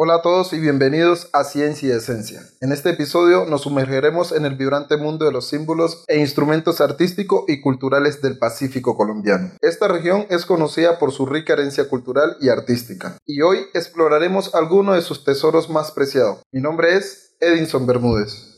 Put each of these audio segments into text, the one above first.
Hola a todos y bienvenidos a Ciencia y Esencia. En este episodio nos sumergiremos en el vibrante mundo de los símbolos e instrumentos artísticos y culturales del Pacífico colombiano. Esta región es conocida por su rica herencia cultural y artística, y hoy exploraremos algunos de sus tesoros más preciados. Mi nombre es Edinson Bermúdez.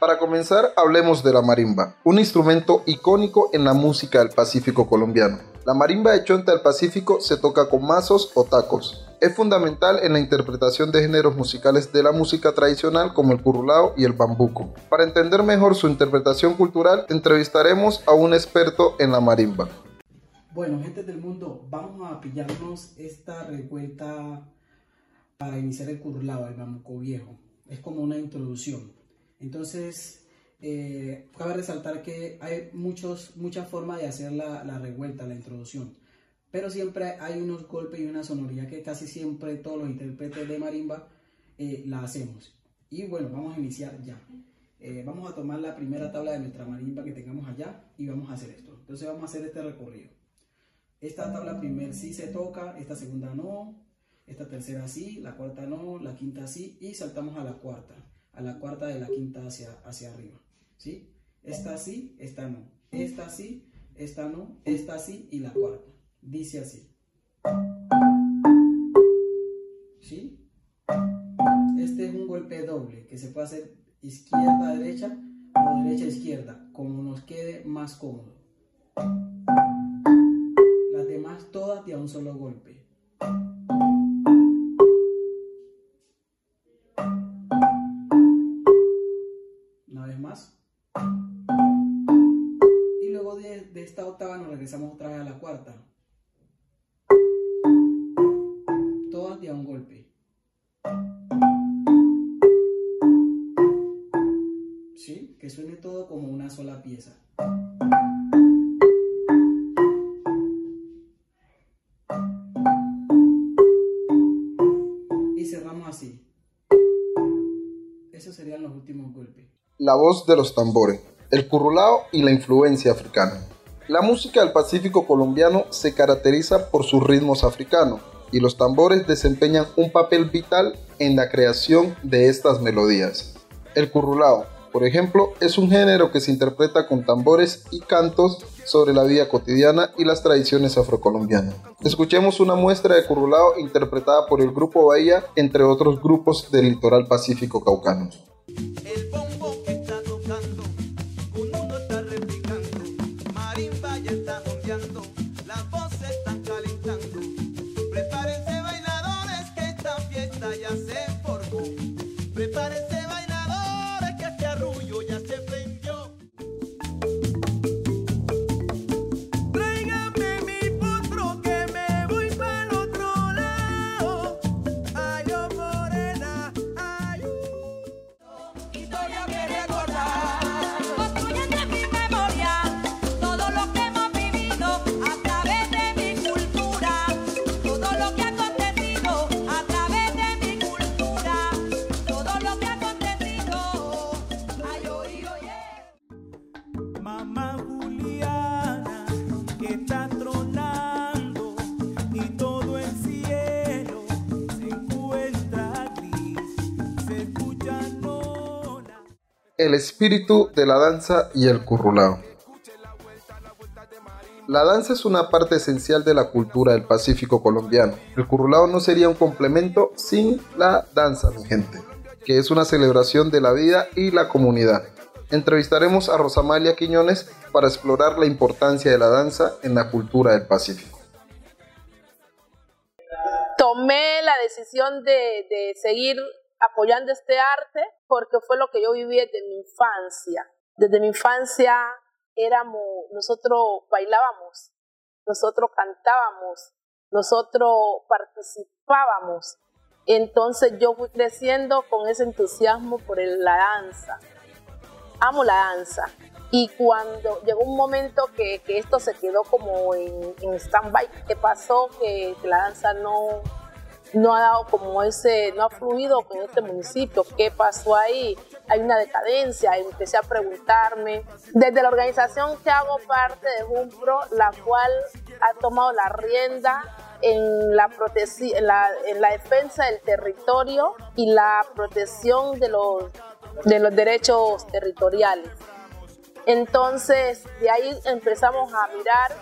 Para comenzar, hablemos de la marimba, un instrumento icónico en la música del Pacífico colombiano. La marimba de Chonta del Pacífico se toca con mazos o tacos. Es fundamental en la interpretación de géneros musicales de la música tradicional como el curulao y el bambuco. Para entender mejor su interpretación cultural, entrevistaremos a un experto en la marimba. Bueno, gente del mundo, vamos a pillarnos esta revuelta para iniciar el curulao, el bambuco viejo. Es como una introducción. Entonces, eh, cabe resaltar que hay muchos, muchas formas de hacer la, revuelta, la introducción. Pero siempre hay unos golpes y una sonoridad que casi siempre todos los intérpretes de marimba eh, la hacemos. Y bueno, vamos a iniciar ya. Eh, vamos a tomar la primera tabla de nuestra marimba que tengamos allá y vamos a hacer esto. Entonces vamos a hacer este recorrido. Esta tabla primera sí se toca, esta segunda no, esta tercera sí, la cuarta no, la quinta sí y saltamos a la cuarta a la cuarta de la quinta hacia, hacia arriba. ¿Sí? Esta sí, esta no. Esta sí, esta no. Esta sí y la cuarta. Dice así. ¿Sí? Este es un golpe doble que se puede hacer izquierda, derecha o derecha, izquierda, como nos quede más cómodo. Las demás todas de un solo golpe. Serían los últimos golpes la voz de los tambores, el currulao y la influencia africana. La música del Pacífico colombiano se caracteriza por sus ritmos africanos y los tambores desempeñan un papel vital en la creación de estas melodías. El currulao, por ejemplo, es un género que se interpreta con tambores y cantos sobre la vida cotidiana y las tradiciones afrocolombianas. Escuchemos una muestra de currulao interpretada por el grupo Bahía, entre otros grupos del litoral pacífico caucano. El espíritu de la danza y el currulao. La danza es una parte esencial de la cultura del Pacífico colombiano. El currulao no sería un complemento sin la danza, mi gente, que es una celebración de la vida y la comunidad. Entrevistaremos a Rosamalia Quiñones para explorar la importancia de la danza en la cultura del Pacífico. Tomé la decisión de, de seguir apoyando este arte porque fue lo que yo viví desde mi infancia. Desde mi infancia éramos, nosotros bailábamos nosotros cantábamos, nosotros participábamos. Entonces yo fui creciendo con ese entusiasmo por la danza. Amo la danza. Y cuando llegó un momento que, esto se quedó como en, en stand-by, ¿qué pasó? Que, que la danza no, no ha dado como ese, no ha fluido con este municipio. ¿Qué pasó ahí? Hay una decadencia. Empecé a preguntarme. Desde la organización que hago parte de Jumpro, la cual ha tomado la rienda en la, en la, en la defensa del territorio y la protección de los, de los derechos territoriales. Entonces, de ahí empezamos a mirar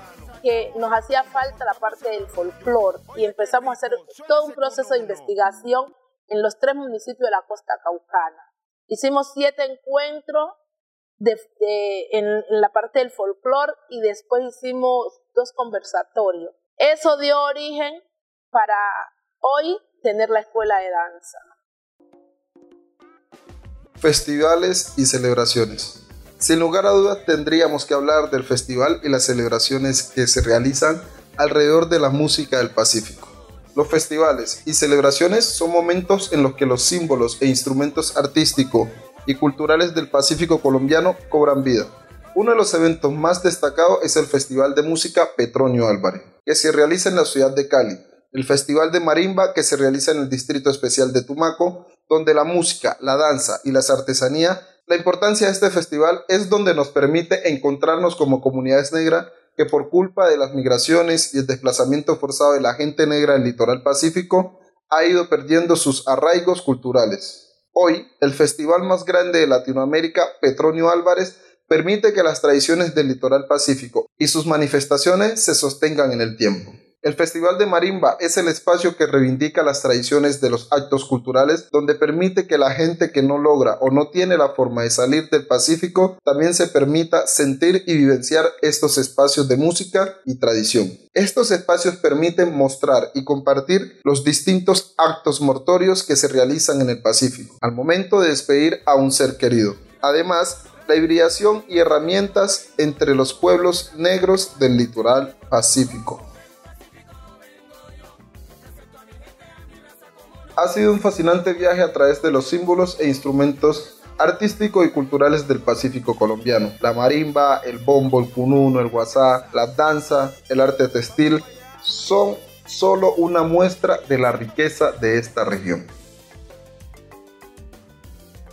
que nos hacía falta la parte del folclore y empezamos a hacer todo un proceso de investigación en los tres municipios de la costa caucana. Hicimos siete encuentros en, la parte del folclore y después hicimos dos conversatorios. Eso dio origen para hoy tener la escuela de danza. Festivales y celebraciones. Sin lugar a dudas tendríamos que hablar del festival y las celebraciones que se realizan alrededor de la música del Pacífico. Los festivales y celebraciones son momentos en los que los símbolos e instrumentos artísticos y culturales del Pacífico colombiano cobran vida. Uno de los eventos más destacados es el Festival de Música Petronio Álvarez, que se realiza en la ciudad de Cali, el Festival de Marimba que se realiza en el Distrito Especial de Tumaco, donde la música, la danza y las artesanías la importancia de este festival es donde nos permite encontrarnos como comunidades negras que por culpa de las migraciones y el desplazamiento forzado de la gente negra del litoral pacífico ha ido perdiendo sus arraigos culturales. Hoy, el festival más grande de Latinoamérica, Petronio Álvarez, permite que las tradiciones del litoral pacífico y sus manifestaciones se sostengan en el tiempo. El Festival de Marimba es el espacio que reivindica las tradiciones de los actos culturales, donde permite que la gente que no logra o no tiene la forma de salir del Pacífico también se permita sentir y vivenciar estos espacios de música y tradición. Estos espacios permiten mostrar y compartir los distintos actos mortorios que se realizan en el Pacífico al momento de despedir a un ser querido. Además, la hibridación y herramientas entre los pueblos negros del litoral pacífico. Ha sido un fascinante viaje a través de los símbolos e instrumentos artísticos y culturales del Pacífico colombiano. La marimba, el bombo, el cununo, el guasá, la danza, el arte textil son solo una muestra de la riqueza de esta región.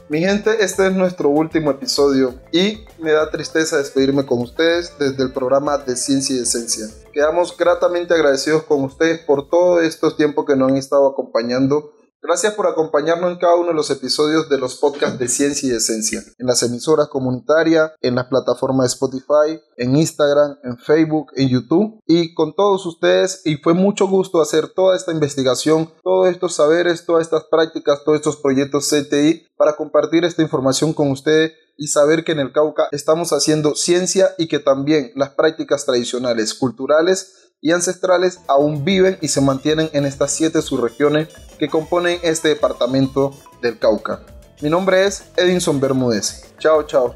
Mi gente, este es nuestro último episodio y me da tristeza despedirme con ustedes desde el programa de Ciencia y Esencia. Quedamos gratamente agradecidos con ustedes por todos estos tiempos que nos han estado acompañando Gracias por acompañarnos en cada uno de los episodios de los podcasts de Ciencia y Esencia, en las emisoras comunitarias, en las plataformas de Spotify, en Instagram, en Facebook, en YouTube y con todos ustedes. Y fue mucho gusto hacer toda esta investigación, todos estos saberes, todas estas prácticas, todos estos proyectos CTI para compartir esta información con ustedes y saber que en el Cauca estamos haciendo ciencia y que también las prácticas tradicionales, culturales, y ancestrales aún viven y se mantienen en estas siete subregiones que componen este departamento del Cauca. Mi nombre es Edinson Bermúdez. Chao, chao.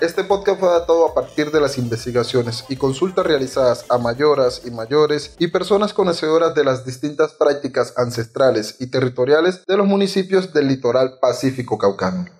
Este podcast fue adaptado a partir de las investigaciones y consultas realizadas a mayoras y mayores y personas conocedoras de las distintas prácticas ancestrales y territoriales de los municipios del litoral pacífico caucano.